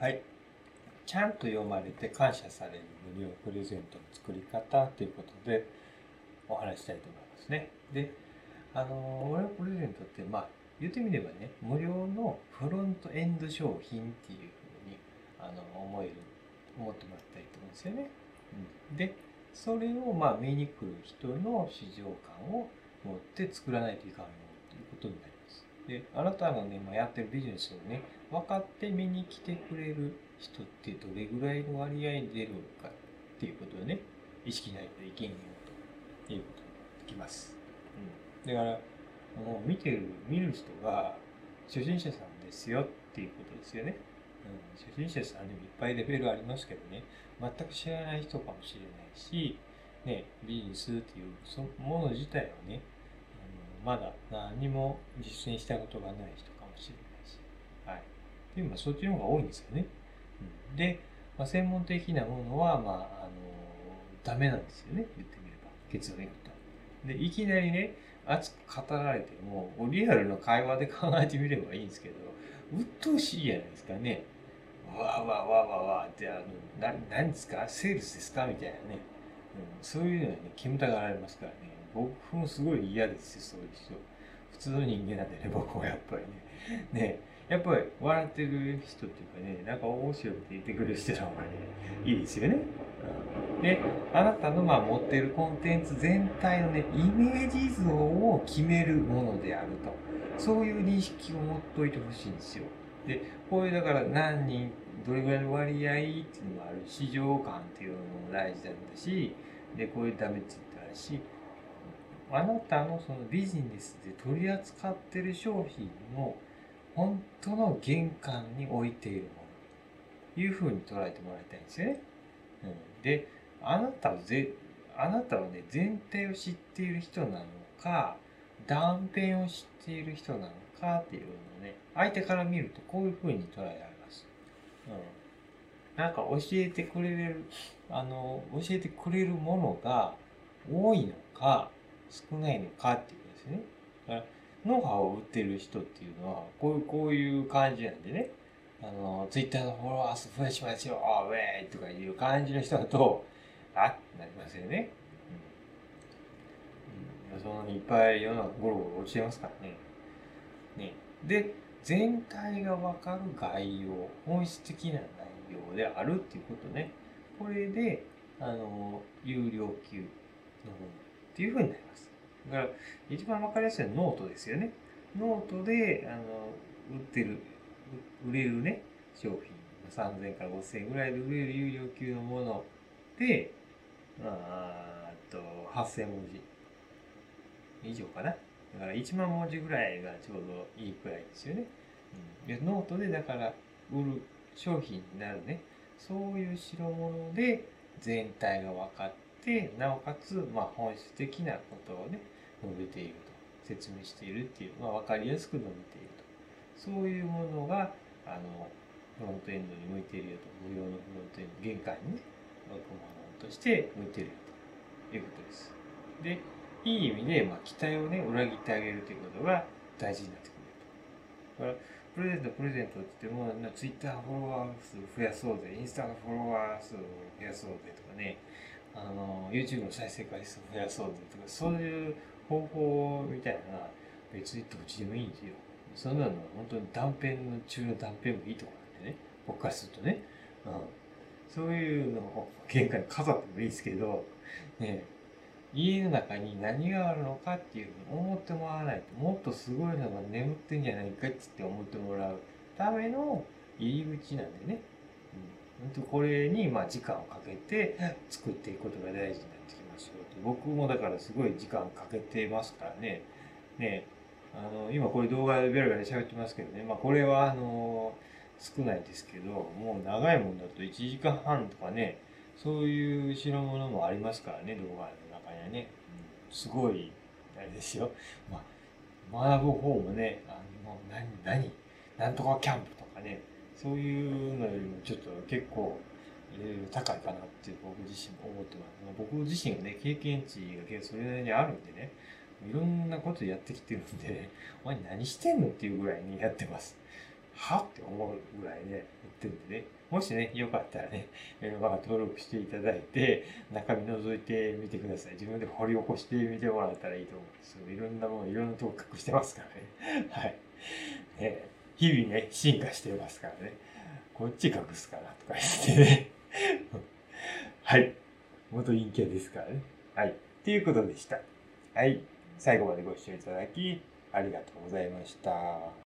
はい。ちゃんと読まれて感謝される無料プレゼントの作り方ということでお話したいと思いますね。で、あの、無料プレゼントって、まあ、言ってみればね、無料のフロントエンド商品っていうふうにあの思える、思ってもらったらいいと思うんですよね。うん、で、それをまあ見に来る人の市場感を持って作らないといかんよということになります。で、あなたのね、まあ、やってるビジネスをね、分かって見に来てくれる人ってどれぐらいの割合で出るのかっていうことをね、意識ないといけんよということになってきます。うん。だから、もう見てる、見る人が初心者さんですよっていうことですよね。うん、初心者さんにもいっぱいレベルありますけどね、全く知らない人かもしれないし、ね、ビジネスっていうそのもの自体をね、まだ何も実践したことがない人かもしれないし、はい。っていうのはそっちの方が多いんですよね。うん、で、まあ、専門的なものは、まあ、あの、ダメなんですよね。言ってみれば。結論言うと。で、いきなりね、熱く語られても、リアルの会話で考えてみればいいんですけど、鬱陶しいじゃないですかね。わーわーわーわーわーって、あの、な、何ですか？セールスですか？みたいなね。そういうのはね、煙たがられますからね。僕もすごい嫌ですよ、そういう人。普通の人間なんでね、僕はやっぱりね。ね、やっぱり笑ってる人っていうかね、なんか面白いって言ってくれる人の方がね、いいですよね。うん、で、あなたのまあ持ってるコンテンツ全体のね、イメージ像を決めるものであると。そういう認識を持っといてほしいんですよ。で、こういうだから何人、どれぐらいの割合っていうのもある、市場感っていうのも大事なんだし、で、こういうダメって言ってあるし、あなたのそのビジネスで取り扱ってる商品の本当の玄関に置いているものというふうに捉えてもらいたいんですよね。うん、で、あなたはぜ、あなたはね、全体を知っている人なのか、断片を知っている人なのかっていうのをね、相手から見るとこういうふうに捉えられます。うん。なんか教えてくれる、あの、教えてくれるものが多いのか、少ないのかっていうことですね。だからノウハウを売ってる人っていうのは、こういう、こういう感じなんでね。あの、ツイッターのフォロワー数増やしますよ、ウェイとかいう感じの人だと、あってなりますよね。うん。そのいっぱい世の中ゴロゴロ落ちてますからね。ね。で、全体がわかる概要、本質的な内容であるっていうことね。これで、あの、有料級のものっていうふうになります。だから、一番わかりやすいのはノートですよね。ノートで、あの、売ってる、売れるね、商品、3000から5000円ぐらいで売れる有料級のもので、あ、あと、8000文字以上かな。だから1万文字ぐらいがちょうどいいくらいですよね。うん、でノートでだから売る商品になるね。そういう代物で全体が分かって、なおかつ、まあ、本質的なことをね、述べていると。説明しているっていう、まあ、分かりやすく述べていると。そういうものが、あの、フロントエンドに向いているよと。無料のフロントエンド、玄関にね、置くものとして向いているよということです。で、いい意味で、まあ、期待をね、裏切ってあげるということが大事になってくると。プレゼント、プレゼントって言っても、ツイッターフォロワー数増やそうぜ、インスタのフォロワー数増やそうぜとかね、あの、YouTube の再生回数増やそうぜとか、そういう方法みたいなのは別にどっちでもいいんですよ。そんなのは本当に断片の中の断片もいいとこなんでね、僕からするとね。うん。そういうのを玄関に飾ってもいいですけど、ね、家の中に何があるのかっていうふうに思ってもらわないと、もっとすごいのが眠ってんじゃないかっつって思ってもらうための入り口なんでね。うん、これにまあ時間をかけて作っていくことが大事になってきますよ。僕もだからすごい時間かけてますからね。ねあの、今これ動画でベラベラ喋ってますけどね。まあこれはあの、少ないですけど、もう長いもんだと1時間半とかね、そういう代物もありますからね、動画の中にはね。うん、すごい、あれですよ。まあ、学ぶ方もね、あの、何、何、なんとかキャンプとかね、そういうのよりもちょっと結構、高いかなって僕自身も思ってます。僕自身がね、経験値がそれなりにあるんでね、いろんなことやってきてるんで、お前何してんのっていうぐらいにやってます。は？って思うぐらいね、言ってるんでね。もしね、よかったらね、メルマガ登録していただいて、中身覗いてみてください。自分で掘り起こしてみてもらったらいいと思うんですよ。いろんなもの、いろんなとこ隠してますからね。はい。ね、日々ね、進化してますからね。こっち隠すかなとか言ってね。はい。元陰キャですからね。はい。っていうことでした。はい。最後までご視聴いただき、ありがとうございました。